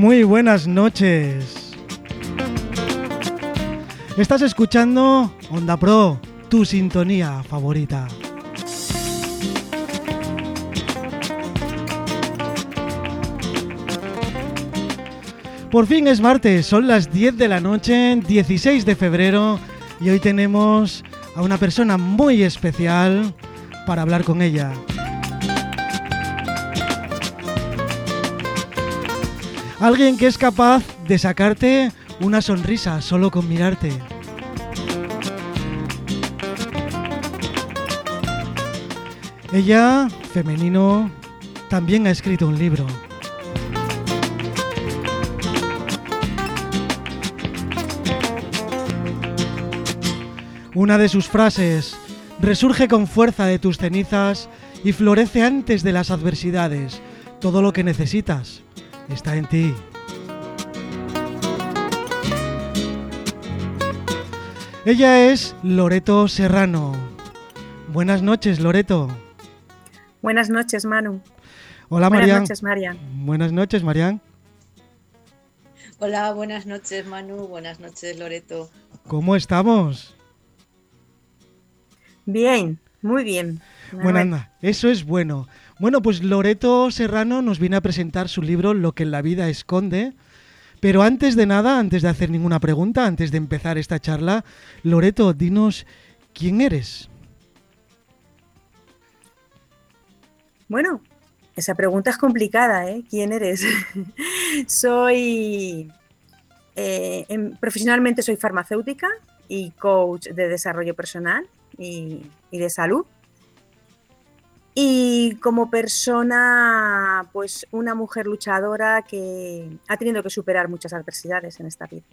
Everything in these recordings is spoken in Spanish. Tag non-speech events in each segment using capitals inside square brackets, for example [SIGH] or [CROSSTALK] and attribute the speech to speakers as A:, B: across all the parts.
A: Muy buenas noches. Estás escuchando Onda Pro, tu sintonía favorita. Por fin es martes, son las 10 de la noche, 16 de febrero, y hoy tenemos a una persona muy especial para hablar con ella. Alguien que es capaz de sacarte una sonrisa solo con mirarte. Ella, femenino, también ha escrito un libro. Una de sus frases, resurge con fuerza de tus cenizas y florece antes de las adversidades. Todo lo que necesitas está en ti. Ella es Loreto Serrano. Buenas noches, Loreto.
B: Buenas noches, Manu.
A: Hola,
B: Buenas
A: Marian.
B: noches, Marian.
A: Buenas noches, Marian.
C: Hola, buenas noches Manu, buenas noches Loreto.
A: ¿Cómo estamos?
B: Bien, muy bien.
A: Bueno, anda, eso es bueno. Bueno, pues Loreto Serrano nos viene a presentar su libro Lo que la vida esconde. Pero antes de nada, antes de hacer ninguna pregunta, antes de empezar esta charla, Loreto, dinos quién eres.
B: Bueno, esa pregunta es complicada, ¿eh? ¿Quién eres? [LAUGHS] soy, eh, em- profesionalmente soy farmacéutica y coach de desarrollo personal y, y de salud. Y como persona, pues una mujer luchadora que ha tenido que superar muchas adversidades en esta vida.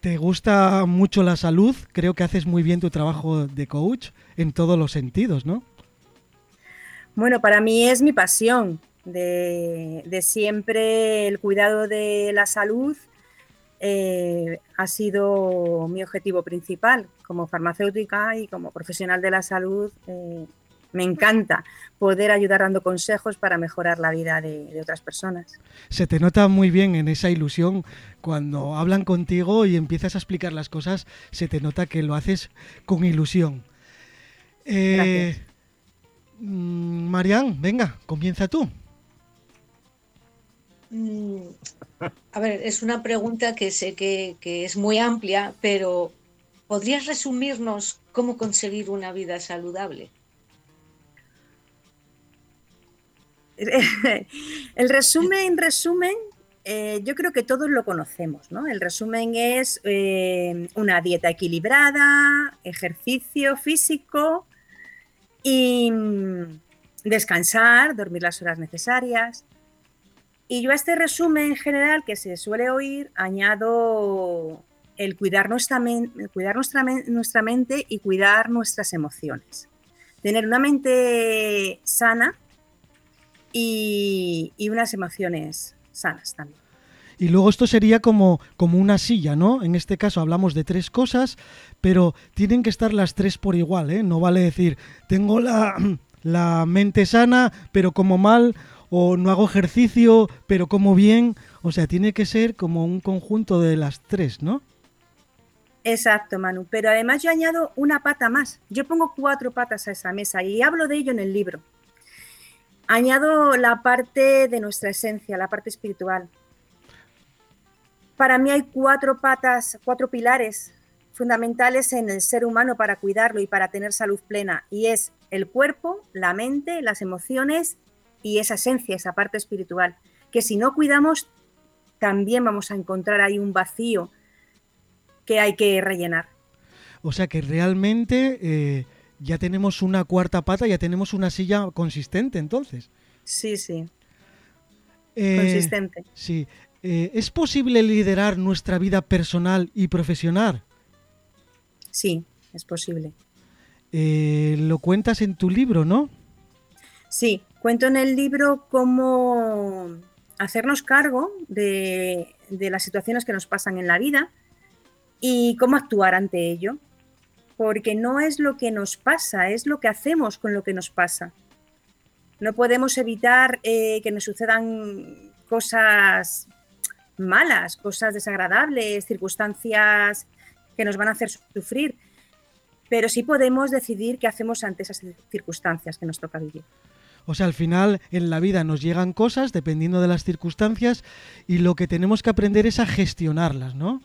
A: ¿Te gusta mucho la salud? Creo que haces muy bien tu trabajo de coach en todos los sentidos, ¿no?
B: Bueno, para mí es mi pasión de, de siempre el cuidado de la salud. eh, ha sido mi objetivo principal como farmacéutica y como profesional de la salud. eh, me encanta poder ayudar dando consejos para mejorar la vida de, de otras personas.
A: Se te nota muy bien en esa ilusión cuando hablan contigo y empiezas a explicar las cosas, se te nota que lo haces con ilusión. Eh, mm, Marian, venga, comienza tú.
C: Mm, A ver, es una pregunta que sé que, que es muy amplia, pero ¿podrías resumirnos cómo conseguir una vida saludable? [LAUGHS]
B: El resumen, en resumen, eh, yo creo que todos lo conocemos, ¿no? El resumen es eh, una dieta equilibrada, ejercicio físico y mm, descansar, dormir las horas necesarias. Y yo a este resumen general que se suele oír añado el cuidar cuidar nuestra, nuestra mente y cuidar nuestras emociones. Tener una mente sana y, y unas emociones sanas también.
A: Y luego esto sería como, como una silla, ¿no? En este caso hablamos de tres cosas, pero tienen que estar las tres por igual, ¿eh? No vale decir, tengo la, [CLEARS THROAT] la mente sana, pero como mal, o no hago ejercicio, pero como bien. O sea, tiene que ser como un conjunto de las tres, ¿no?
B: Exacto, Manu. Pero además yo añado una pata más. Yo pongo cuatro patas a esa mesa y hablo de ello en el libro. Añado la parte de nuestra esencia, la parte espiritual. Para mí hay cuatro patas, cuatro pilares fundamentales en el ser humano para cuidarlo y para tener salud plena. Y es el cuerpo, la mente, las emociones y esa esencia, esa parte espiritual. Que si no cuidamos, también vamos a encontrar ahí un vacío que hay que rellenar.
A: O sea que realmente eh, ya tenemos una cuarta pata, ya tenemos una silla consistente entonces.
B: Sí, sí,
A: Eh,
B: consistente.
A: Sí. Eh, ¿Es posible liderar nuestra vida personal y profesional?
B: Sí, es posible.
A: Eh, lo cuentas en tu libro, ¿no?
B: Sí, cuento en el libro cómo hacernos cargo de, de las situaciones que nos pasan en la vida y cómo actuar ante ello. Porque no es lo que nos pasa, es lo que hacemos con lo que nos pasa. No podemos evitar eh, que nos sucedan cosas malas, cosas desagradables, circunstancias que nos van a hacer sufrir, pero sí podemos decidir qué hacemos ante esas circunstancias que nos toca vivir.
A: O sea, al final en la vida nos llegan cosas dependiendo de las circunstancias y lo que tenemos que aprender es a gestionarlas, ¿no?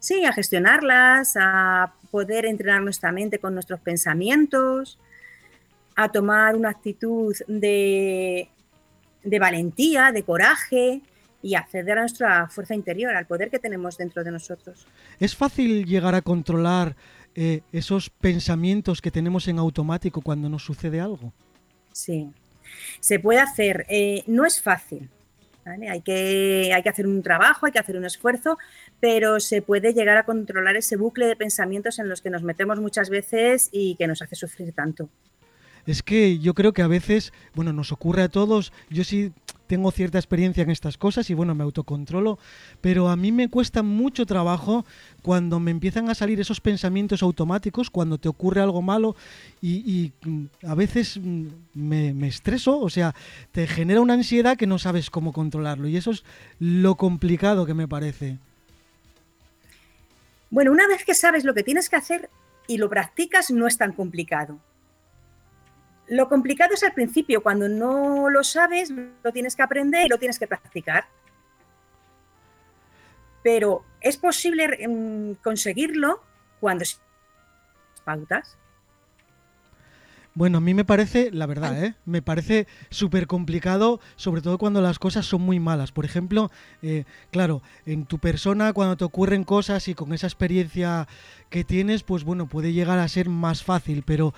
B: Sí, a gestionarlas, a poder entrenar nuestra mente con nuestros pensamientos, a tomar una actitud de, de valentía, de coraje, y acceder a nuestra fuerza interior, al poder que tenemos dentro de nosotros.
A: ¿Es fácil llegar a controlar eh, esos pensamientos que tenemos en automático cuando nos sucede algo?
B: Sí, se puede hacer. Eh, no es fácil. Hay, que, hay que hacer un trabajo, hay que hacer un esfuerzo, pero se puede llegar a controlar ese bucle de pensamientos en los que nos metemos muchas veces y que nos hace sufrir tanto.
A: Es que yo creo que a veces, bueno, nos ocurre a todos, yo sí tengo cierta experiencia en estas cosas y bueno, me autocontrolo, pero a mí me cuesta mucho trabajo cuando me empiezan a salir esos pensamientos automáticos, cuando te ocurre algo malo y, mm, a veces mm, me, me, estreso, o sea, te genera una ansiedad que no sabes cómo controlarlo y eso es lo complicado que me parece.
B: Bueno, una vez que sabes lo que tienes que hacer y lo practicas, no es tan complicado. Lo complicado es al principio, cuando no lo sabes, lo tienes que aprender y lo tienes que practicar. Pero es posible mm, conseguirlo cuando pautas.
A: Bueno, a mí me parece, la verdad, ¿eh? me parece súper complicado, sobre todo cuando las cosas son muy malas. Por ejemplo, eh, claro, en tu persona, cuando te ocurren cosas y con esa experiencia que tienes, pues bueno, puede llegar a ser más fácil, pero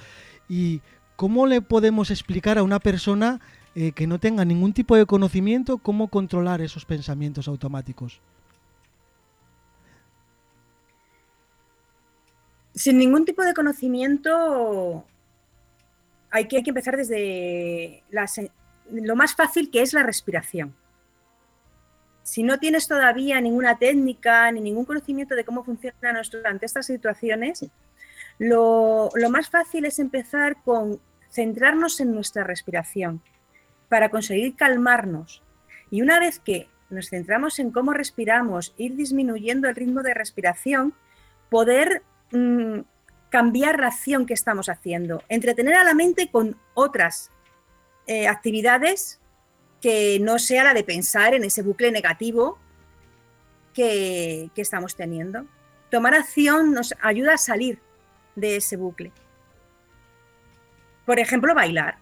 A: y ¿cómo le podemos explicar a una persona eh, que no tenga ningún tipo de conocimiento cómo controlar esos pensamientos automáticos?
B: Sin ningún tipo de conocimiento hay que, empezar desde lo más fácil que es la respiración. Si no tienes todavía ninguna técnica ni ningún conocimiento de cómo funciona nuestro ante estas situaciones, lo, más fácil es empezar con centrarnos en nuestra respiración para conseguir calmarnos. Y una vez que nos centramos en cómo respiramos, ir disminuyendo el ritmo de respiración, poder mm, cambiar la acción que estamos haciendo, entretener a la mente con otras eh, actividades que no sea la de pensar en ese bucle negativo que estamos teniendo. Tomar acción nos ayuda a salir de ese bucle. Por ejemplo, bailar.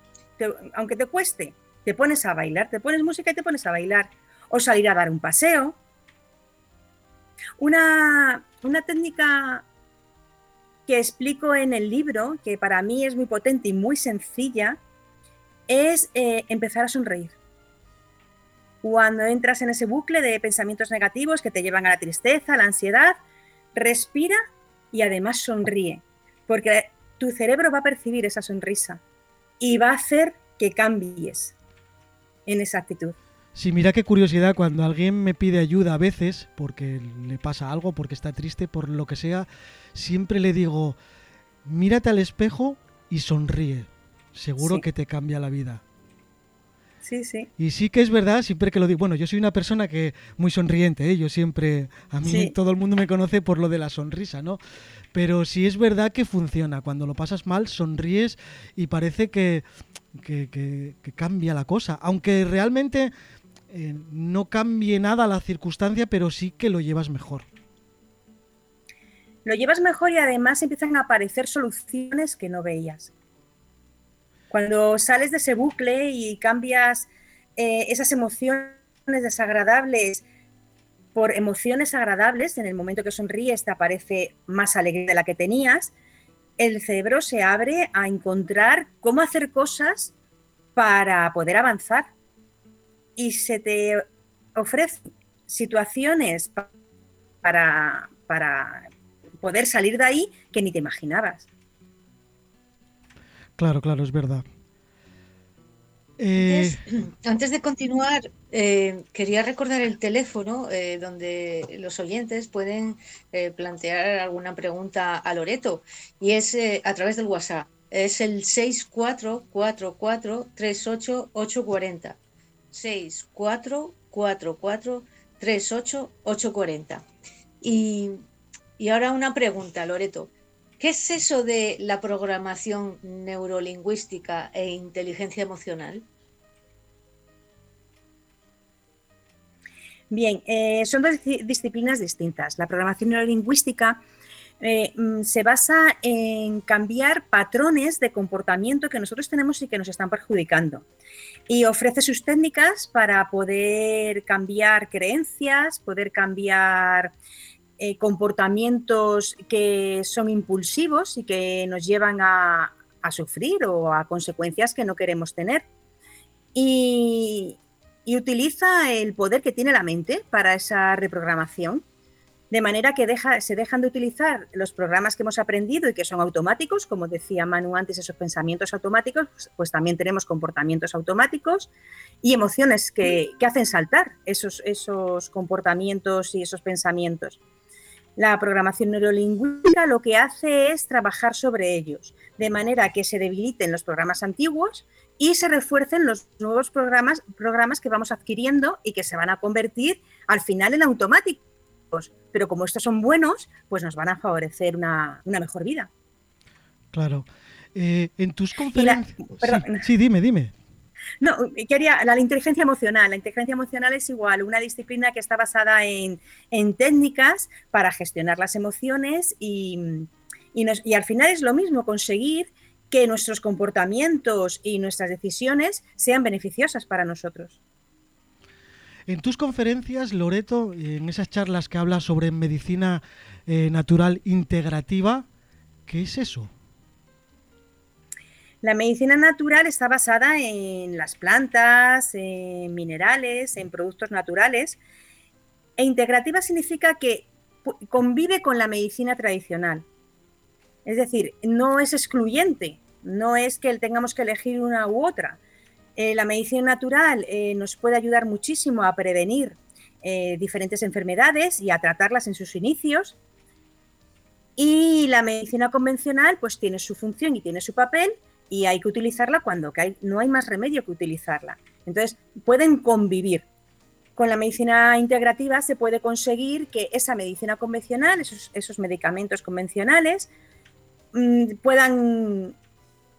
B: aunque te cueste, te pones a bailar, te pones música y te pones a bailar. O salir a dar un paseo. Una, técnica que explico en el libro, que para mí es muy potente y muy sencilla, es eh, empezar a sonreír. Cuando entras en ese bucle de pensamientos negativos que te llevan a la tristeza, a la ansiedad, respira y además sonríe porque tu cerebro va a percibir esa sonrisa y va a hacer que cambies en esa actitud.
A: Sí, mira qué curiosidad, cuando alguien me pide ayuda a veces, porque le pasa algo, porque está triste, por lo que sea, siempre le digo, mírate al espejo y sonríe. Seguro que te cambia la vida.
B: Sí, sí.
A: Y sí que es verdad, siempre que lo digo, bueno, yo soy una persona que muy sonriente, ¿eh? yo siempre, a mí todo el mundo me conoce por lo de la sonrisa, ¿no? Pero sí es verdad que funciona. Cuando lo pasas mal, sonríes y parece que, cambia la cosa. Aunque realmente eh, no cambie nada la circunstancia, pero sí que lo llevas mejor.
B: Lo llevas mejor y además empiezan a aparecer soluciones que no veías. Cuando sales de ese bucle y cambias eh, esas emociones desagradables por emociones agradables, en el momento que sonríes te aparece más alegría de la que tenías, el cerebro se abre a encontrar cómo hacer cosas para poder avanzar. Y se te ofrecen situaciones para, para poder salir de ahí que ni te imaginabas.
A: Claro, claro, es verdad.
C: Eh, [CLEARS THROAT] antes, de continuar, eh, quería recordar el teléfono eh, donde los oyentes pueden plantear alguna pregunta a Loreto y es a través del WhatsApp. Es el 6444388840. 6444 38840. Y, y ahora una pregunta, Loreto. ¿Qué es eso de la programación neurolingüística e inteligencia emocional?
B: Bien, eh, son dos disciplinas distintas. La programación neurolingüística eh, mm, se basa en cambiar patrones de comportamiento que nosotros tenemos y que nos están perjudicando. Y ofrece sus técnicas para poder cambiar creencias, poder cambiar eh, comportamientos que son impulsivos y que nos llevan a, sufrir o a consecuencias que no queremos tener. Y, utiliza el poder que tiene la mente para esa reprogramación, de manera que se dejan de utilizar los programas que hemos aprendido y que son automáticos, como decía Manu antes, esos pensamientos automáticos, pues, también tenemos comportamientos automáticos y emociones que, hacen saltar esos, esos comportamientos y esos pensamientos. La programación neurolingüística lo que hace es trabajar sobre ellos, de manera que se debiliten los programas antiguos y se refuercen los nuevos programas, programas que vamos adquiriendo y que se van a convertir al final en automáticos. Pero como estos son buenos, pues nos van a favorecer una, mejor vida.
A: Claro. Eh, en tus conferencias... Sí, dime, dime.
B: No, quería la, inteligencia emocional. La inteligencia emocional es igual, una disciplina que está basada en, técnicas para gestionar las emociones y, y, al final es lo mismo, conseguir que nuestros comportamientos y nuestras decisiones sean beneficiosas para nosotros.
A: En tus conferencias, Loreto, en esas charlas que hablas sobre medicina eh, natural integrativa, ¿qué es eso?
B: La medicina natural está basada en las plantas, en minerales, en productos naturales. E integrativa significa que convive con la medicina tradicional. Es decir, no es excluyente, no es que tengamos que elegir una u otra. Eh, la medicina natural eh, nos puede ayudar muchísimo a prevenir eh, diferentes enfermedades y a tratarlas en sus inicios. Y la medicina convencional pues tiene su función y tiene su papel y hay que utilizarla cuando no hay más remedio que utilizarla. Entonces, pueden convivir. Con la medicina integrativa se puede conseguir que esa medicina convencional, esos medicamentos convencionales, Mm, puedan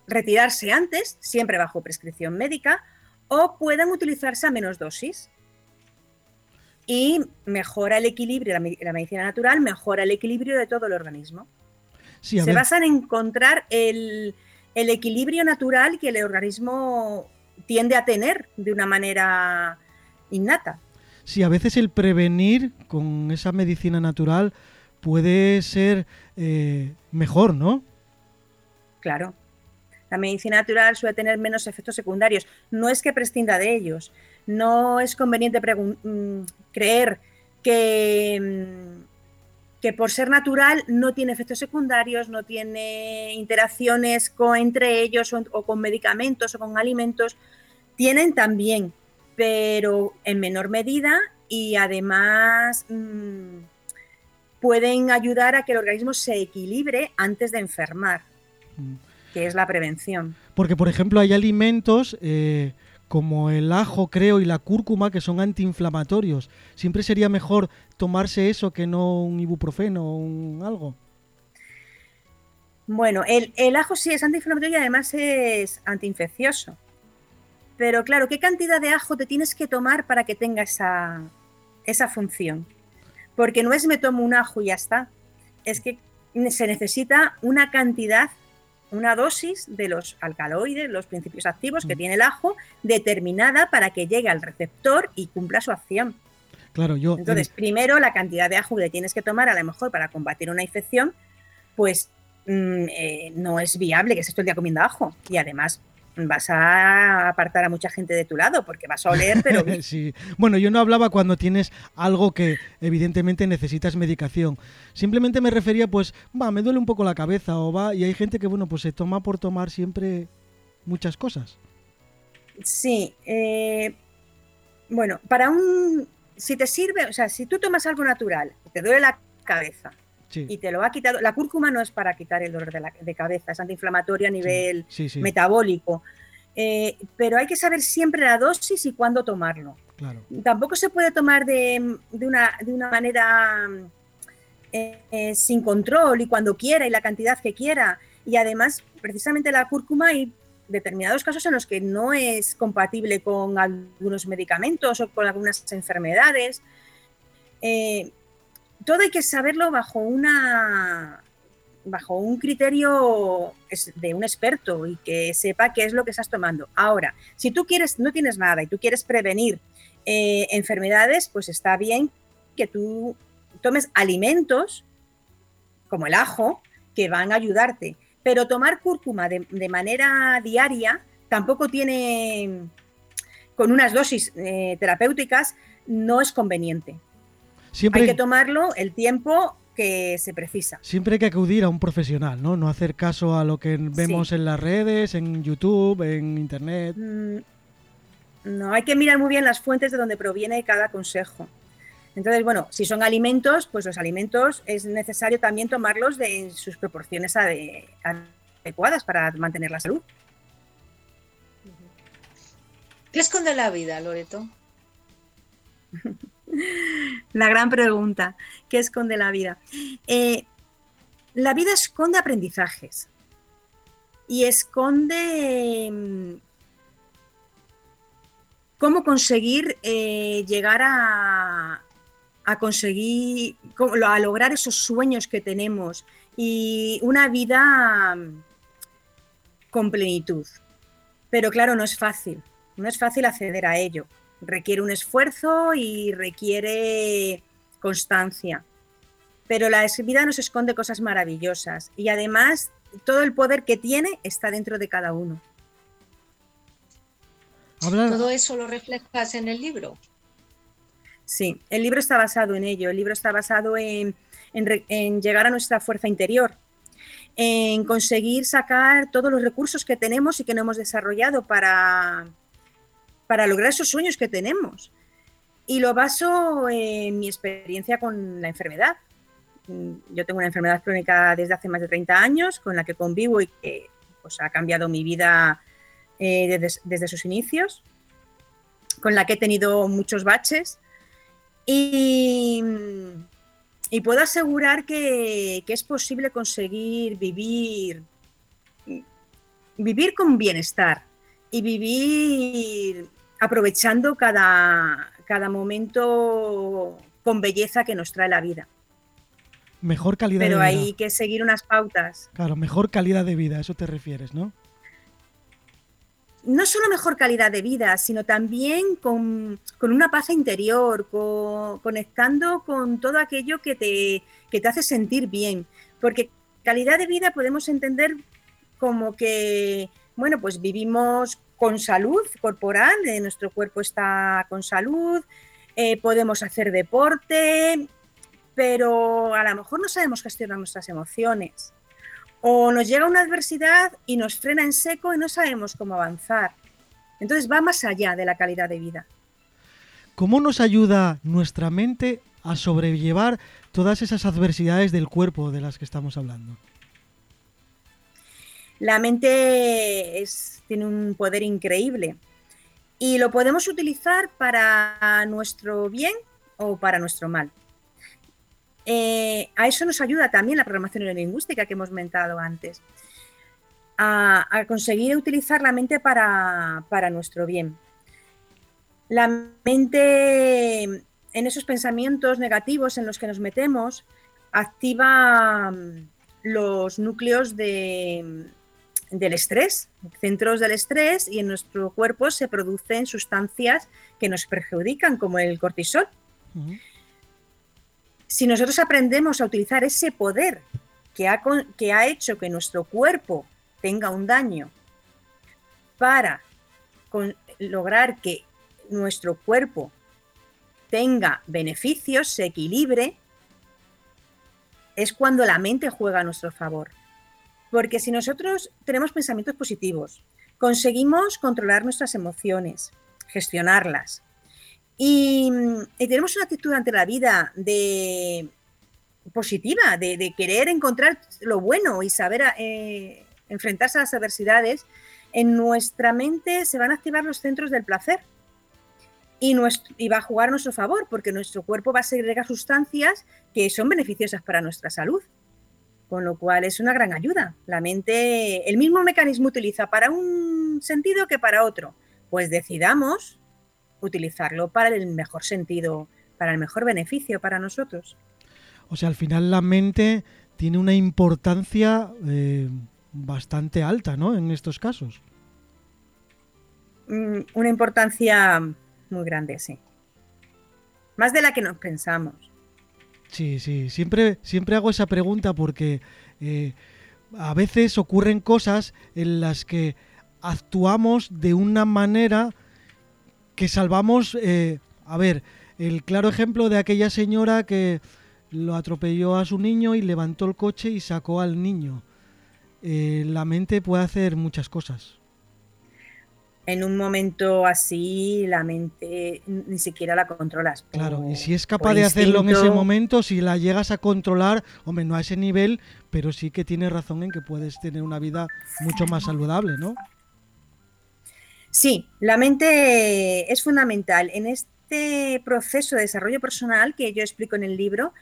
B: retirarse antes, siempre bajo prescripción médica, o puedan utilizarse a menos dosis. Y mejora el equilibrio, la, medicina natural mejora el equilibrio de todo el organismo. Se basa en encontrar el, el equilibrio natural que el organismo tiende a tener de una manera innata.
A: Sí, a veces el prevenir con esa medicina natural puede ser eh, mejor, ¿no?
B: Claro. La medicina natural suele tener menos efectos secundarios. No es que prescinda de ellos. No es conveniente mm, creer que, mm, que por ser natural no tiene efectos secundarios, no tiene interacciones con, entre ellos o, con medicamentos o con alimentos. Tienen también, pero en menor medida y además mm, pueden ayudar a que el organismo se equilibre antes de enfermar, que es la prevención.
A: Porque, por ejemplo, hay alimentos eh, como el ajo, creo, y la cúrcuma que son antiinflamatorios. Siempre sería mejor tomarse eso que no un ibuprofeno o un algo.
B: Bueno, el, el ajo sí es antiinflamatorio y además es antiinfeccioso. Pero claro, ¿qué cantidad de ajo te tienes que tomar para que tenga esa, esa función? Porque no es me tomo un ajo y ya está. Es que se necesita una cantidad, una dosis de los alcaloides, los principios activos que mm. tiene el ajo, determinada para que llegue al receptor y cumpla su acción.
A: Claro, yo.
B: Entonces, primero la cantidad de ajo que tienes que tomar, a lo mejor para combatir una infección, pues mm, eh, no es viable que estés todo el día comiendo ajo. Y además, vas a apartar a mucha gente de tu lado porque vas a oler, pero... [LAUGHS]
A: sí. Bueno, yo no hablaba cuando tienes algo que evidentemente necesitas medicación. Simplemente me refería, pues, va, me duele un poco la cabeza o va, y hay gente que, bueno, pues se toma por tomar siempre muchas cosas.
B: Sí. Eh, bueno, para un... Si te sirve, o sea, si tú tomas algo natural, te duele la cabeza, y te lo ha quitado. La cúrcuma no es para quitar el dolor de, la, de cabeza, es antiinflamatorio a nivel metabólico. Eh, pero hay que saber siempre la dosis y cuándo tomarlo. Tampoco se puede tomar de, una, de una, manera eh, eh, sin control y cuando quiera y la cantidad que quiera. Y además, precisamente la cúrcuma hay determinados casos en los que no es compatible con algunos medicamentos o con algunas enfermedades. Todo hay que saberlo bajo una bajo un criterio de un experto y que sepa qué es lo que estás tomando. Ahora, si tú quieres, no tienes nada y tú quieres prevenir eh, enfermedades, pues está bien que tú tomes alimentos como el ajo que van a ayudarte. Pero tomar cúrcuma de, manera diaria tampoco tiene, con unas dosis eh, terapéuticas, no es conveniente. Hay que tomarlo el tiempo que se precisa.
A: Siempre hay que acudir a un profesional, ¿no? No hacer caso a lo que vemos en las redes, en YouTube, en Internet. Mm,
B: no, hay que mirar muy bien las fuentes de donde proviene cada consejo. Entonces, bueno, si son alimentos, pues los alimentos es necesario también tomarlos de sus proporciones adecuadas para mantener la salud.
C: ¿Qué esconde la vida, Loreto? [LAUGHS]
B: La gran pregunta, ¿qué esconde la vida? Eh, la vida esconde aprendizajes y esconde mm, cómo conseguir eh, llegar a, conseguir, a lograr esos sueños que tenemos y una vida mm, con plenitud. Pero claro, no es fácil, no es fácil acceder a ello requiere un esfuerzo y requiere constancia. Pero la vida nos esconde cosas maravillosas y además todo el poder que tiene está dentro de cada uno.
C: ¿Todo eso lo reflejas en el libro?
B: Sí, el libro está basado en ello. El libro está basado en, en llegar a nuestra fuerza interior, en conseguir sacar todos los recursos que tenemos y que no hemos desarrollado para, para lograr esos sueños que tenemos. Y lo baso en mi experiencia con la enfermedad. Mm, yo tengo una enfermedad crónica desde hace más de 30 años, con la que convivo y que pues, ha cambiado mi vida eh, desde, sus inicios, con la que he tenido muchos baches. Y, puedo asegurar que, que, es posible conseguir vivir, vivir con bienestar y vivir aprovechando cada, cada momento con belleza que nos trae la vida.
A: Mejor calidad
B: de
A: vida.
B: Pero hay que seguir unas pautas.
A: Claro, mejor calidad de vida, eso te refieres, ¿no?
B: No solo mejor calidad de vida, sino también con, una paz interior, conectando con todo aquello que te, que te hace sentir bien. Porque calidad de vida podemos entender como que, bueno, pues vivimos con salud corporal, eh, nuestro cuerpo está con salud, eh, podemos hacer deporte, pero a lo mejor no sabemos gestionar nuestras emociones. O nos llega una adversidad y nos frena en seco y no sabemos cómo avanzar. Entonces va más allá de la calidad de vida.
A: ¿Cómo nos ayuda nuestra mente a sobrellevar todas esas adversidades del cuerpo de las que estamos hablando?
B: La mente tiene un poder increíble y lo podemos utilizar para nuestro bien o para nuestro mal. Eh, a eso nos ayuda también la programación neurolingüística que hemos comentado antes, a, conseguir utilizar la mente para, para nuestro bien. La mente en esos pensamientos negativos en los que nos metemos activa mm, los núcleos de, del estrés, centros del estrés, y en nuestro cuerpo se producen sustancias que nos perjudican, como el cortisol. Si nosotros aprendemos a utilizar ese poder que ha, que ha hecho que nuestro cuerpo tenga un daño para lograr que nuestro cuerpo tenga beneficios, se equilibre, es cuando la mente juega a nuestro favor. Porque si nosotros tenemos pensamientos positivos, conseguimos controlar nuestras emociones, gestionarlas, y, tenemos una actitud ante la vida de positiva, de, querer encontrar lo bueno y saber eh, enfrentarse a las adversidades, en nuestra mente se van a activar los centros del placer y, y va a jugar a nuestro favor, porque nuestro cuerpo va a segregar sustancias que son beneficiosas para nuestra salud. Con lo cual es una gran ayuda. La mente, el mismo mecanismo utiliza para un sentido que para otro. Pues decidamos utilizarlo para el mejor sentido, para el mejor beneficio para nosotros.
A: O sea, al final la mente tiene una importancia eh, bastante alta, ¿no? En estos casos.
B: Mm, una importancia muy grande, sí. Más de la que nos pensamos.
A: Sí, sí, siempre, siempre hago esa pregunta porque eh, a veces ocurren cosas en las que actuamos de una manera que salvamos, eh, a ver, el claro ejemplo de aquella señora que lo atropelló a su niño y levantó el coche y sacó al niño. Eh, la mente puede hacer muchas cosas.
B: En un momento así, la mente ni siquiera la controlas.
A: claro, y si es capaz de hacerlo en ese momento, si la llegas a controlar, hombre, no a ese nivel, pero sí que tienes razón en que puedes tener una vida mucho más saludable, ¿no?
B: Sí, la mente es fundamental. En este proceso de desarrollo personal que yo explico en el libro,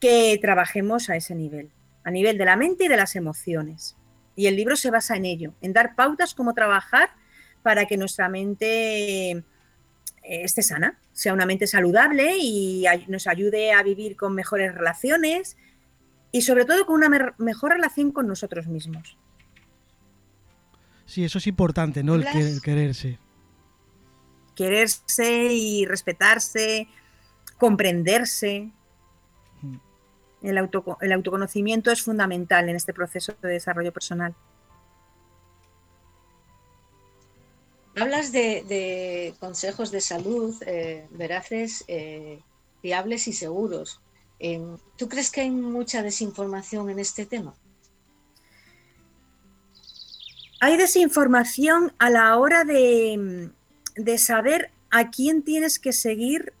B: que trabajemos a ese nivel, a nivel de la mente y de las emociones. Y el libro se basa en ello, en dar pautas cómo trabajar para que nuestra mente eh, esté sana, sea una mente saludable y nos ayude a vivir con mejores relaciones y sobre todo con una mejor relación con nosotros mismos.
A: Sí, eso es importante, ¿no? El, quererse.
B: Quererse y respetarse, comprenderse. El, autoconocimiento es fundamental en este proceso de desarrollo personal.
C: Hablas de, consejos de salud eh, veraces, eh, fiables y seguros. ¿Tú crees que hay mucha desinformación en este tema?
B: Hay desinformación a la hora de, saber a quién tienes que seguir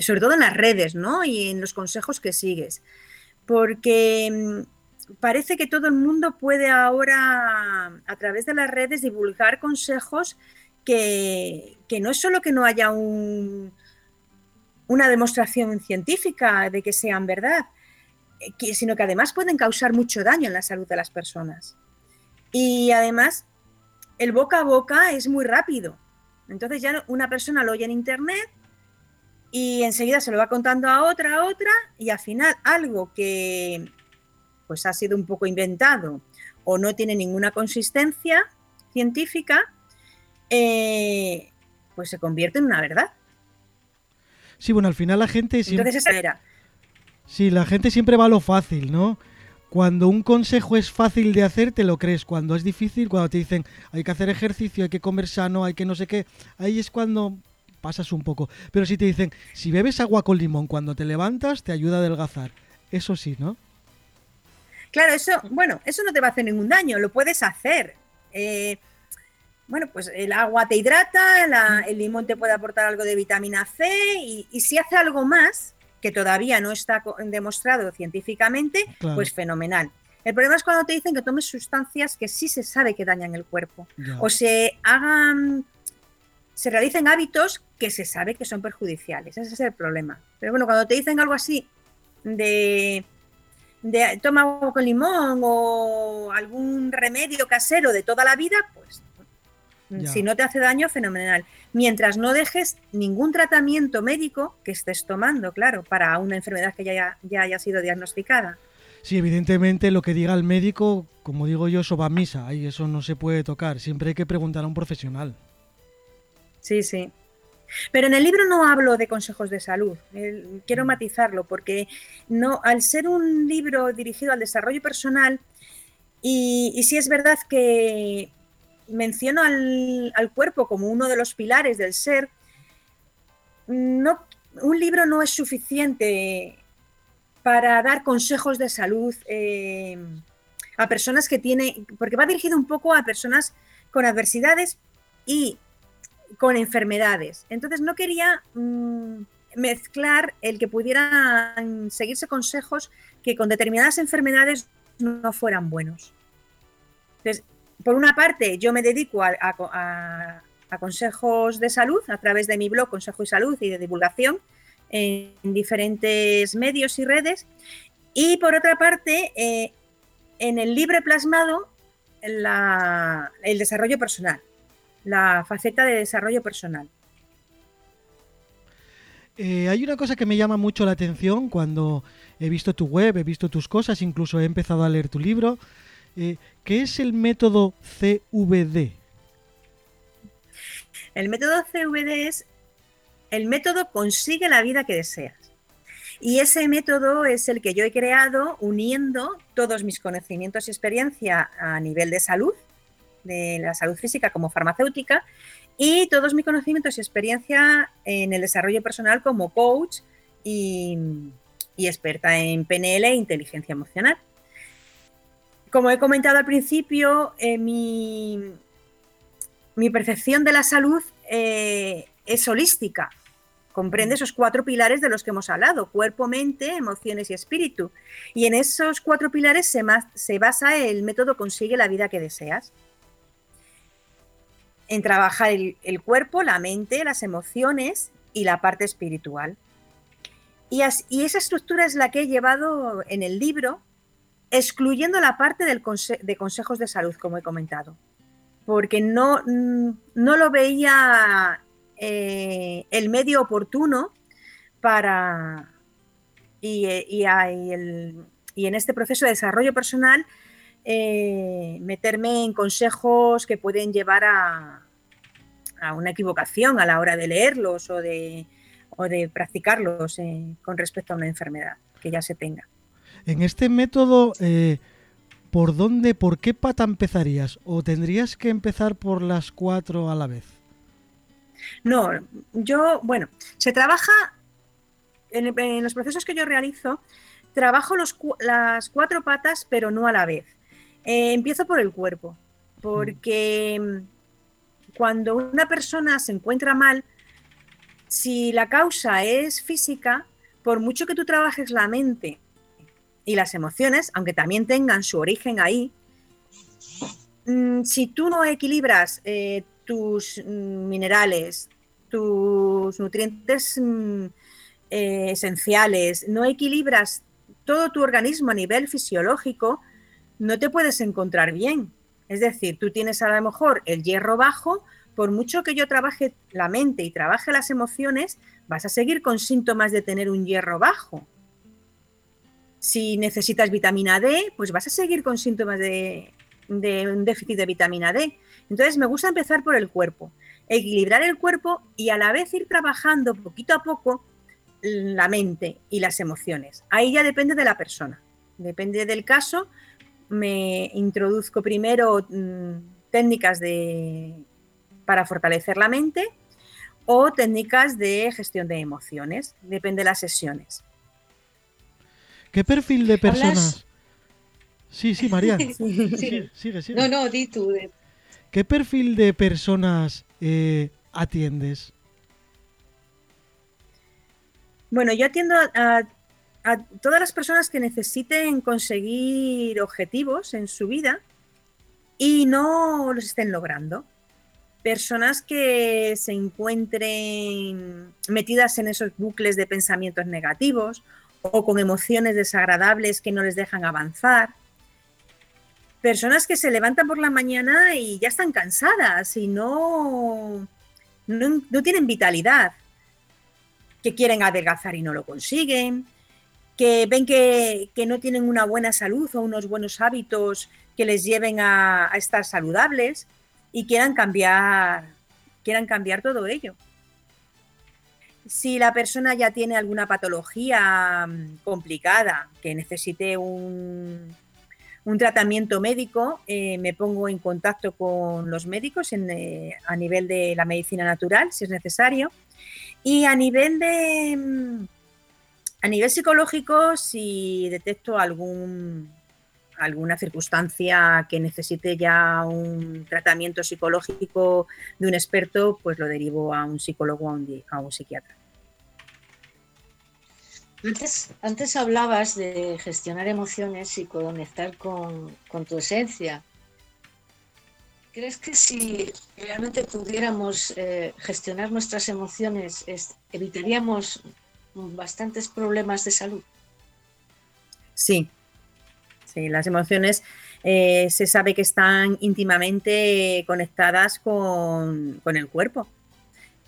B: sobre todo en las redes, ¿no? Y en los consejos que sigues. Porque mm, parece que todo el mundo puede ahora, a través de las redes, divulgar consejos que, no es solo que no haya un, una demostración científica de que sean verdad, eh, sino que además pueden causar mucho daño en la salud de las personas. Y además, el boca a boca es muy rápido. Entonces ya una persona lo oye en internet y enseguida se lo va contando a otra, a otra, y al final algo que pues ha sido un poco inventado o no tiene ninguna consistencia científica, eh, pues se convierte en una verdad.
A: Sí, bueno, al final la gente
B: siempre... Entonces esa era.
A: Sí, la gente siempre va a lo fácil, ¿no? Cuando un consejo es fácil de hacer, te lo crees. Cuando es difícil, cuando te dicen hay que hacer ejercicio, hay que comer sano, hay que no sé qué, ahí es cuando pasas un poco. Pero si te dicen, si bebes agua con limón cuando te levantas, te ayuda a adelgazar. Eso sí, ¿no?
B: Claro, eso, bueno, eso no te va a hacer ningún daño, lo puedes hacer. Eh, bueno, pues el agua te hidrata, el limón te puede aportar algo de vitamina C y, si hace algo más, que todavía no está demostrado científicamente, pues fenomenal. El problema es cuando te dicen que tomes sustancias que sí se sabe que dañan el cuerpo o se hagan se realicen hábitos que se sabe que son perjudiciales. Ese es el problema. Pero bueno, cuando te dicen algo así de, de toma agua con limón o algún remedio casero de toda la vida, pues si no te hace daño, fenomenal. Mientras no dejes ningún tratamiento médico que estés tomando, claro, para una enfermedad que ya, ya haya sido diagnosticada.
A: Sí, evidentemente lo que diga el médico, como digo yo, eso va a misa, y eso no se puede tocar. Siempre hay que preguntar a un profesional.
B: Sí, sí. Pero en el libro no hablo de consejos de salud. quiero mm. matizarlo porque no, al ser un libro dirigido al desarrollo personal, y, y sí es verdad que menciono al, cuerpo como uno de los pilares del ser, no, un libro no es suficiente para dar consejos de salud eh, a personas que tienen, porque va dirigido un poco a personas con adversidades y con enfermedades. Entonces no quería mm, mezclar el que pudieran seguirse consejos que con determinadas enfermedades no fueran buenos. Entonces, por una parte, yo me dedico a, consejos de salud a través de mi blog Consejo y Salud y de divulgación en diferentes medios y redes. Y por otra parte, eh, en el libre plasmado, el desarrollo personal, la faceta de desarrollo personal.
A: Eh, hay una cosa que me llama mucho la atención cuando he visto tu web, he visto tus cosas, incluso he empezado a leer tu libro. Eh, ¿Qué es el método CVD?
B: El método CVD es el método consigue la vida que deseas. Y ese método es el que yo he creado uniendo todos mis conocimientos y experiencia a nivel de salud, de la salud física como farmacéutica, y todos mis conocimientos y experiencia en el desarrollo personal como coach y, experta en PNL e inteligencia emocional. Como he comentado al principio, eh, mi, percepción de la salud eh, es holística. Comprende esos cuatro pilares de los que hemos hablado, cuerpo, mente, emociones y espíritu. Y en esos cuatro pilares se, se basa el método Consigue la vida que deseas en trabajar el, cuerpo, la mente, las emociones y la parte espiritual. Y, esa estructura es la que he llevado en el libro, excluyendo la parte del de consejos de salud, como he comentado, porque no, no lo veía eh, el medio oportuno para... Y, y, y, en este proceso de desarrollo personal eh, meterme en consejos que pueden llevar a, una equivocación a la hora de leerlos o de, de practicarlos eh, con respecto a una enfermedad que ya se tenga.
A: En este método, eh, ¿por dónde, por qué pata empezarías? ¿O tendrías que empezar por las cuatro a la vez?
B: No, yo, bueno, se trabaja en, los procesos que yo realizo, trabajo las cuatro patas, pero no a la vez. Eh, empiezo por el cuerpo, porque mm, cuando una persona se encuentra mal, si la causa es física, por mucho que tú trabajes la mente y las emociones, aunque también tengan su origen ahí, mm, si tú no equilibras eh, tus mm, minerales, tus nutrientes eh, esenciales, no equilibras todo tu organismo a nivel fisiológico, no te puedes encontrar bien. Es decir, tú tienes a lo mejor el hierro bajo, por mucho que yo trabaje la mente y trabaje las emociones, vas a seguir con síntomas de tener un hierro bajo. Si necesitas vitamina D, pues vas a seguir con síntomas de, un déficit de vitamina D. Entonces me gusta empezar por el cuerpo, equilibrar el cuerpo y a la vez ir trabajando poquito a poco la mente y las emociones. Ahí ya depende de la persona, depende del caso, me introduzco primero mm, técnicas de, para fortalecer la mente o técnicas de gestión de emociones, depende de las sesiones.
A: ¿Qué perfil de personas? Sí, sí, María. [LAUGHS] Sigue, sigue,
C: No, no, di tú.
A: ¿Qué perfil de personas eh, atiendes?
B: Bueno, yo atiendo a a todas las personas que necesiten conseguir objetivos en su vida y no los estén logrando. Personas que se encuentren metidas en esos bucles de pensamientos negativos o con emociones desagradables que no les dejan avanzar. Personas que se levantan por la mañana y ya están cansadas y no, no, no tienen vitalidad, que quieren adelgazar y no lo consiguen, que ven que, no tienen una buena salud o unos buenos hábitos que les lleven a, estar saludables y quieran cambiar, quieran cambiar todo ello. Si la persona ya tiene alguna patología mm, complicada que necesite un, tratamiento médico, eh, me pongo en contacto con los médicos eh, a nivel de la medicina natural, si es necesario. Y a nivel de, mm, a nivel psicológico, si detecto alguna circunstancia que necesite ya un tratamiento psicológico de un experto, pues lo derivo a un psicólogo o a un, psiquiatra.
C: Antes, antes, hablabas de gestionar emociones y conectar con, tu esencia. ¿Crees que si realmente pudiéramos eh, gestionar nuestras emociones, evitaríamos bastantes problemas de salud?
B: Sí, sí, las emociones eh, se sabe que están íntimamente conectadas con, el cuerpo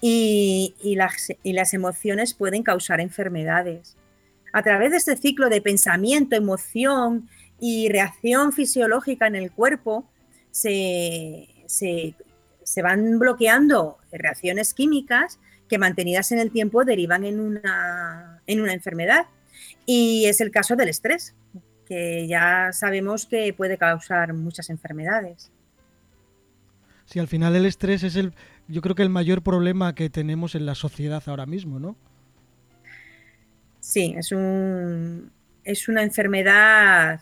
B: y, las, y las emociones pueden causar enfermedades. A través de este ciclo de pensamiento, emoción y reacción fisiológica en el cuerpo, se, van bloqueando reacciones químicas que mantenidas en el tiempo derivan en una, en una enfermedad. Y es el caso del estrés, que ya sabemos que puede causar muchas enfermedades.
A: Sí, al final el estrés es el, yo creo que el mayor problema que tenemos en la sociedad ahora mismo, ¿no?
B: Sí, es un, es una enfermedad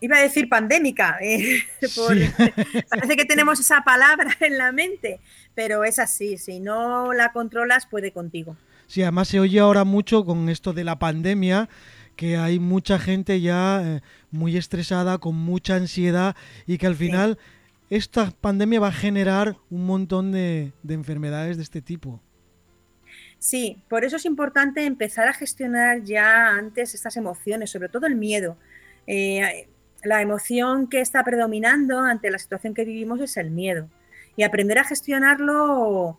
B: iba a decir pandémica, eh, [LAUGHS] [LAUGHS] parece que tenemos esa palabra en la mente, pero es así, si no la controlas puede contigo.
A: Sí, además se oye ahora mucho con esto de la pandemia, que hay mucha gente ya eh, muy estresada, con mucha ansiedad y que al final esta pandemia va a generar un montón de, enfermedades de este tipo.
B: Sí, por eso es importante empezar a gestionar ya antes estas emociones, sobre todo el miedo. Eh, la emoción que está predominando ante la situación que vivimos es el miedo. Y aprender a gestionarlo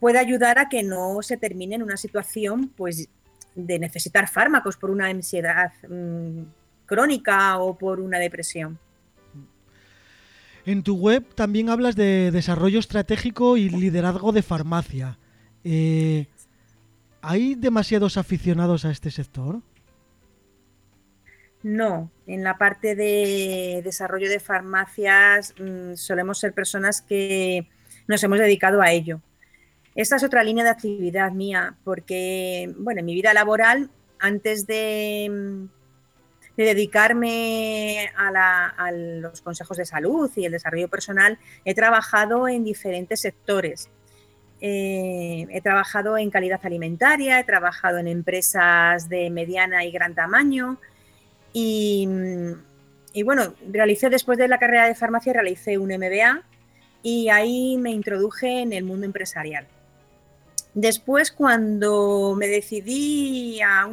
B: puede ayudar a que no se termine en una situación pues, de necesitar fármacos por una ansiedad mm, crónica o por una depresión.
A: En tu web también hablas de desarrollo estratégico y liderazgo de farmacia. Eh, ¿Hay demasiados aficionados a este sector?
B: No, en la parte de desarrollo de farmacias mm, solemos ser personas que nos hemos dedicado a ello. Esta es otra línea de actividad mía, porque, bueno, en mi vida laboral, antes de, mm, dedicarme a, los consejos de salud y el desarrollo personal, he trabajado en diferentes sectores. Eh, he trabajado en calidad alimentaria, he trabajado en empresas de mediana y gran tamaño, y, bueno, realicé después de la carrera de farmacia, realicé un MBA y ahí me introduje en el mundo empresarial. Después, cuando me decidí a,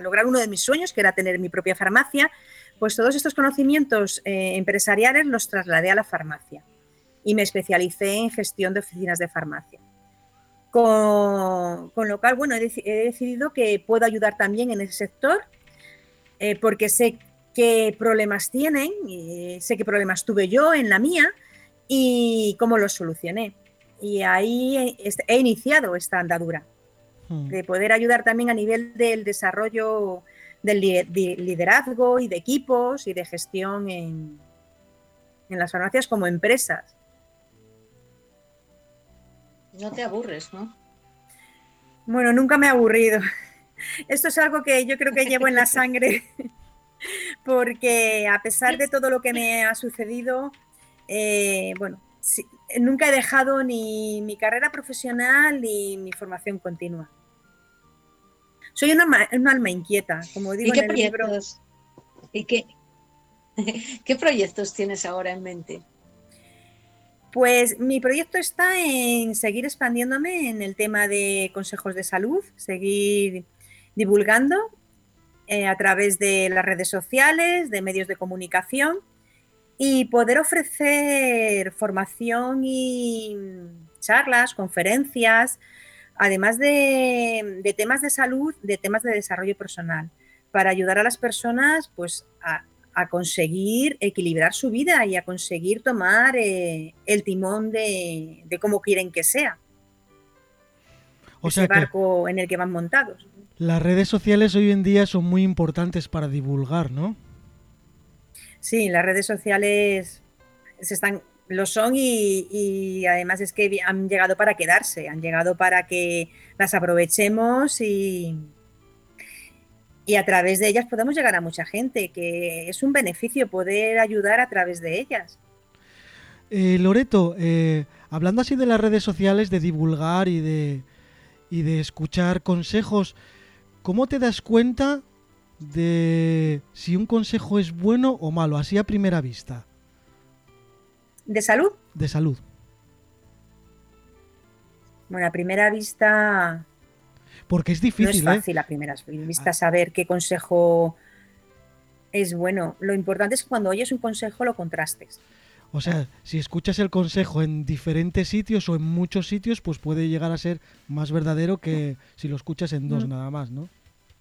B: lograr uno de mis sueños, que era tener mi propia farmacia, pues todos estos conocimientos eh, empresariales los trasladé a la farmacia y me especialicé en gestión de oficinas de farmacia. Con, lo cual, bueno, he, decidido que puedo ayudar también en ese sector eh, porque sé qué problemas tienen, sé qué problemas tuve yo en la mía y cómo los solucioné. Y ahí he, iniciado esta andadura, hmm. de poder ayudar también a nivel del desarrollo del liderazgo y de equipos y de gestión en, en las farmacias como empresas.
C: No te aburres, ¿no?
B: Bueno, nunca me he aburrido. Esto es algo que yo creo que llevo en la sangre, [LAUGHS] porque a pesar de todo lo que me ha sucedido, eh, bueno, nunca he dejado ni mi carrera profesional ni mi formación continua. Soy una, alma inquieta, como digo
C: en el libro. ¿Y qué, [LAUGHS] qué proyectos tienes ahora en mente?
B: Pues mi proyecto está en seguir expandiéndome en el tema de consejos de salud, seguir divulgando eh, a través de las redes sociales, de medios de comunicación y poder ofrecer formación y charlas, conferencias, además de, temas de salud, de temas de desarrollo personal, para ayudar a las personas pues, a, conseguir equilibrar su vida y a conseguir tomar eh, el timón de, cómo quieren que sea. O ese barco en el que van montados.
A: Las redes sociales hoy en día son muy importantes para divulgar, ¿no?
B: Sí, las redes sociales se están, lo son y, además es que han llegado para quedarse, han llegado para que las aprovechemos y, y a través de ellas podemos llegar a mucha gente, que es un beneficio poder ayudar a través de ellas.
A: Eh, Loreto, eh, hablando así de las redes sociales, de divulgar y de, y de escuchar consejos, ¿Cómo te das cuenta de si un consejo es bueno o malo, así a primera vista?
B: ¿De salud?
A: De salud.
B: Bueno, a primera vista...
A: Porque es difícil.
B: No
A: es
B: ¿eh? fácil a primera vista saber qué consejo es bueno. Lo importante es que cuando oyes un consejo lo contrastes.
A: O sea, si escuchas el consejo en diferentes sitios o en muchos sitios, pues puede llegar a ser más verdadero que si lo escuchas en dos nada más, ¿no?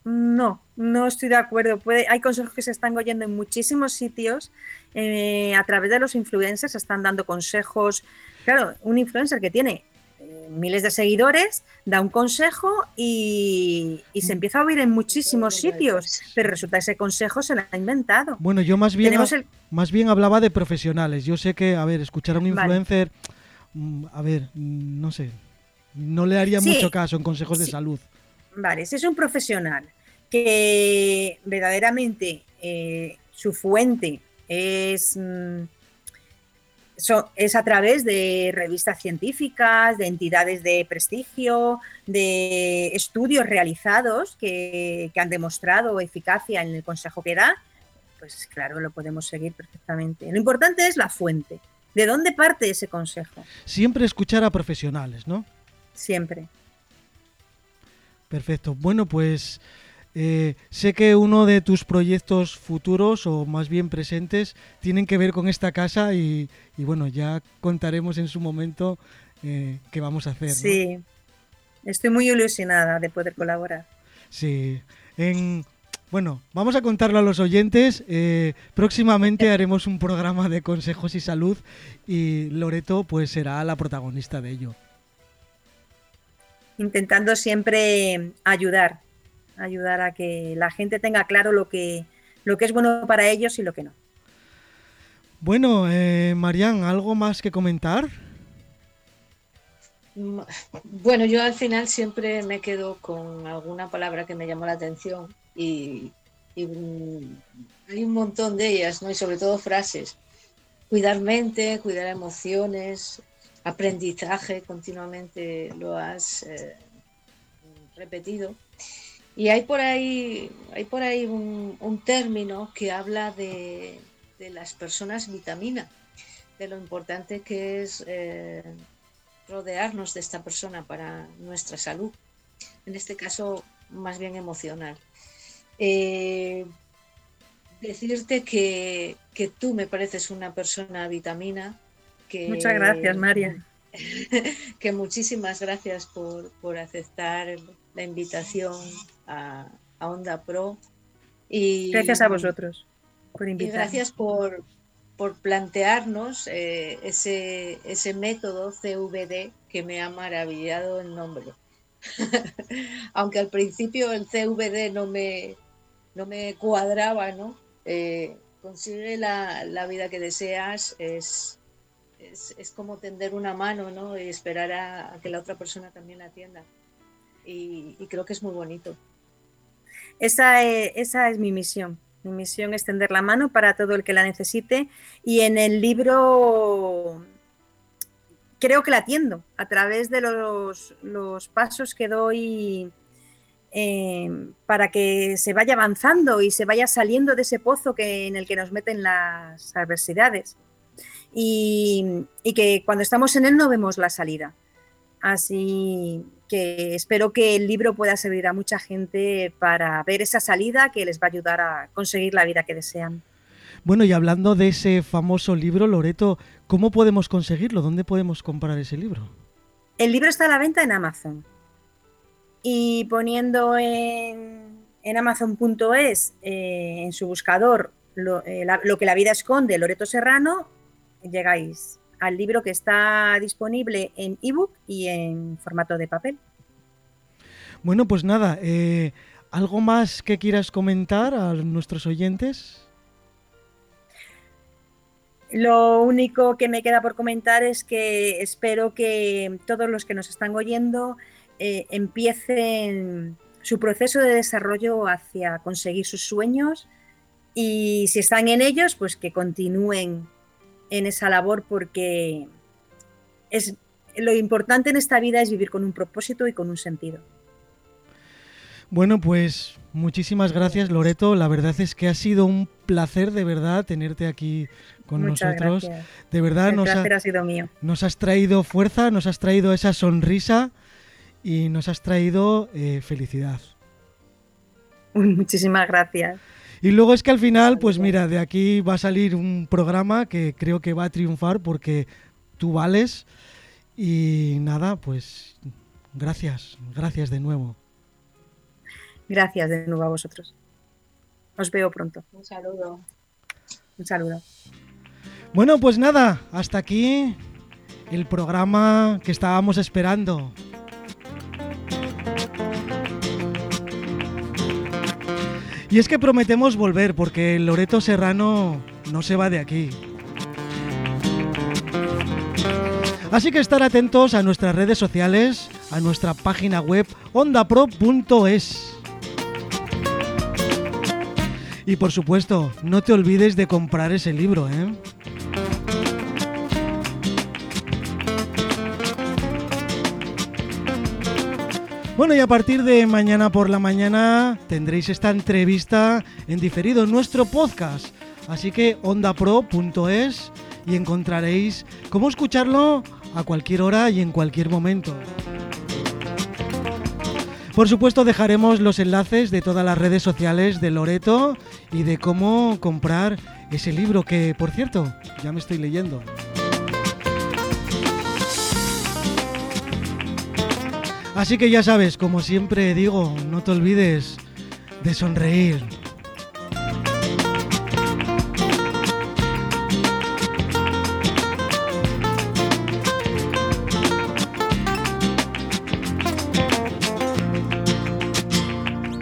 B: No, no estoy de acuerdo. Puede, hay consejos que se están oyendo en muchísimos sitios. Eh, a través de los influencers se están dando consejos. Claro, un influencer que tiene miles de seguidores da un consejo y, se empieza a oír en muchísimos sitios, pero resulta que ese consejo se lo ha inventado.
A: Bueno, yo más bien, más bien hablaba de profesionales. Yo sé que, a ver, escuchar a un influencer, mm, a ver, mm, no sé, no le haría mucho caso en consejos de salud.
B: Vale, si es un profesional que verdaderamente eh, su fuente es, es a través de revistas científicas, de entidades de prestigio, de estudios realizados que, que han demostrado eficacia en el consejo que da, pues claro, lo podemos seguir perfectamente. Lo importante es la fuente. ¿De dónde parte ese consejo?
A: Siempre escuchar a profesionales, ¿no?
B: Siempre.
A: Perfecto. Bueno, pues eh, sé que uno de tus proyectos futuros, o más bien presentes, tienen que ver con esta casa y, bueno, ya contaremos en su momento eh, qué vamos a hacer.
B: Sí, estoy muy ilusionada de poder colaborar.
A: Sí. bueno, vamos a contarlo a los oyentes. Eh, próximamente haremos un programa de consejos y salud y Loreto pues será la protagonista de ello
B: intentando siempre ayudar, ayudar a que la gente tenga claro lo que, lo que es bueno para ellos y lo que no.
A: Bueno, eh, Marian, ¿algo más que comentar?
C: Bueno, yo al final siempre me quedo con alguna palabra que me llamó la atención y, y hay un montón de ellas, ¿no? Y sobre todo frases. Cuidar mente, cuidar emociones, aprendizaje, continuamente lo has eh, repetido. Y hay por ahí, hay por ahí un, término que habla de, las personas vitamina, de lo importante que es eh, rodearnos de esta persona para nuestra salud, en este caso más bien emocional. Eh, decirte que, que, tú me pareces una persona vitamina,
B: Muchas gracias, María. [LAUGHS]
C: que muchísimas gracias por, aceptar la invitación a, Onda Pro. Y,
B: gracias a vosotros por invitarnos.
C: gracias por, plantearnos eh, ese, ese método CVD que me ha maravillado el nombre. [LAUGHS] Aunque al principio el CVD no me, no me cuadraba, ¿no? Eh, consigue la, la, vida que deseas es, es, como tender una mano, ¿no? Y esperar a, que la otra persona también la atienda. Y, creo que es muy bonito.
B: Esa es, esa es mi misión. Mi misión es tender la mano para todo el que la necesite. Y en el libro creo que la atiendo a través de los, los pasos que doy eh, para que se vaya avanzando y se vaya saliendo de ese pozo que, en el que nos meten las adversidades y, que cuando estamos en él no vemos la salida. Así que espero que el libro pueda servir a mucha gente para ver esa salida que les va a ayudar a conseguir la vida que desean.
A: Bueno, y hablando de ese famoso libro, Loreto, ¿cómo podemos conseguirlo? ¿Dónde podemos comprar ese libro?
B: El libro está a la venta en Amazon. Y poniendo en, en Amazon.es, eh, en su buscador, lo, eh, lo, que la vida esconde, Loreto Serrano, llegáis al libro que está disponible en ebook y en formato de papel.
A: Bueno, pues nada, eh, ¿algo más que quieras comentar a nuestros oyentes?
B: Lo único que me queda por comentar es que espero que todos los que nos están oyendo eh, empiecen su proceso de desarrollo hacia conseguir sus sueños y si están en ellos, pues que continúen en esa labor porque es, lo importante en esta vida es vivir con un propósito y con un sentido.
A: Bueno, pues muchísimas gracias Loreto. La verdad es que ha sido un placer de verdad tenerte aquí con nosotros. De verdad
B: nos, ha, sido mío.
A: nos has traído fuerza, nos has traído esa sonrisa y nos has traído eh, felicidad.
B: Muchísimas gracias.
A: Y luego es que al final, pues mira, de aquí va a salir un programa que creo que va a triunfar porque tú vales. Y nada, pues gracias, gracias de nuevo.
B: Gracias de nuevo a vosotros. Os veo pronto.
C: Un saludo.
B: Un saludo.
A: Bueno, pues nada, hasta aquí el programa que estábamos esperando. Y es que prometemos volver porque Loreto Serrano no se va de aquí. Así que estar atentos a nuestras redes sociales, a nuestra página web ondapro.es. Y por supuesto, no te olvides de comprar ese libro, ¿eh? Bueno, y a partir de mañana por la mañana tendréis esta entrevista en diferido en nuestro podcast. Así que ondapro.es y encontraréis cómo escucharlo a cualquier hora y en cualquier momento. Por supuesto dejaremos los enlaces de todas las redes sociales de Loreto y de cómo comprar ese libro que, por cierto, ya me estoy leyendo. Así que ya sabes, como siempre digo, no te olvides de sonreír.